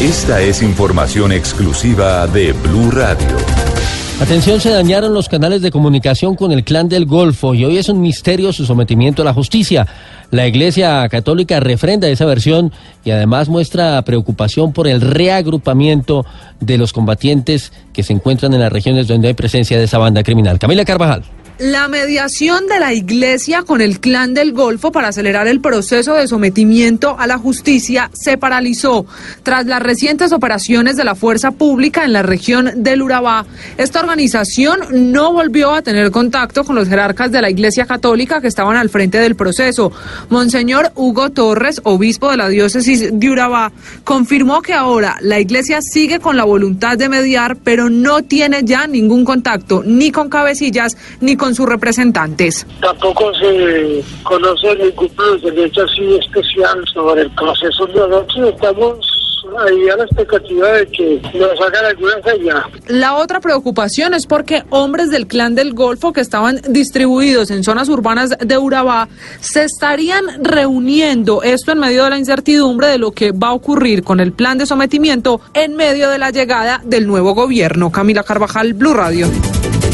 Esta es información exclusiva de Blue Radio. Atención, se dañaron los canales de comunicación con el clan del Golfo y hoy es un misterio su sometimiento a la justicia. La Iglesia Católica refrenda esa versión y además muestra preocupación por el reagrupamiento de los combatientes que se encuentran en las regiones donde hay presencia de esa banda criminal. Camila Carvajal. La mediación de la Iglesia con el clan del Golfo para acelerar el proceso de sometimiento a la justicia se paralizó tras las recientes operaciones de la fuerza pública en la región del Urabá. Esta organización no volvió a tener contacto con los jerarcas de la Iglesia Católica que estaban al frente del proceso. Monseñor Hugo Torres, obispo de la diócesis de Urabá, confirmó que ahora la Iglesia sigue con la voluntad de mediar, pero no tiene ya ningún contacto ni con cabecillas ni con sus representantes. Tampoco se conoce ningún así especial sobre el proceso de anoche. Estamos ahí a la expectativa de que nos hagan alguna señal. La otra preocupación es porque hombres del clan del Golfo que estaban distribuidos en zonas urbanas de Urabá se estarían reuniendo, esto en medio de la incertidumbre de lo que va a ocurrir con el plan de sometimiento en medio de la llegada del nuevo gobierno. Camila Carvajal, Blue Radio.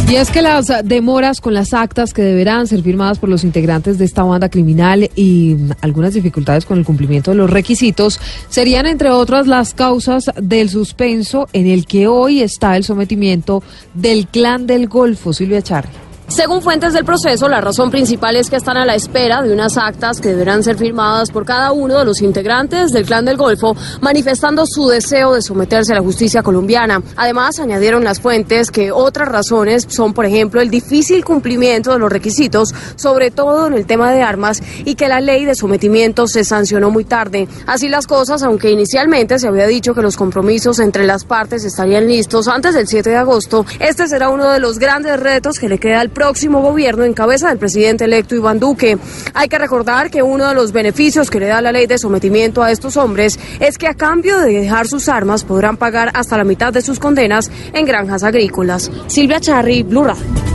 Y es que las demoras con las actas que deberán ser firmadas por los integrantes de esta banda criminal y algunas dificultades con el cumplimiento de los requisitos serían, entre otras, las causas del suspenso en el que hoy está el sometimiento del clan del Golfo, Silvia Charri. Según fuentes del proceso, la razón principal es que están a la espera de unas actas que deberán ser firmadas por cada uno de los integrantes del Clan del Golfo, manifestando su deseo de someterse a la justicia colombiana. Además, añadieron las fuentes que otras razones son, por ejemplo, el difícil cumplimiento de los requisitos, sobre todo en el tema de armas, y que la ley de sometimiento se sancionó muy tarde. Así las cosas, aunque inicialmente se había dicho que los compromisos entre las partes estarían listos antes del 7 de agosto, este será uno de los grandes retos que le queda al próximo gobierno en cabeza del presidente electo Iván Duque. Hay que recordar que uno de los beneficios que le da la ley de sometimiento a estos hombres es que a cambio de dejar sus armas podrán pagar hasta la mitad de sus condenas en granjas agrícolas. Silvia Charri, Blue Radio.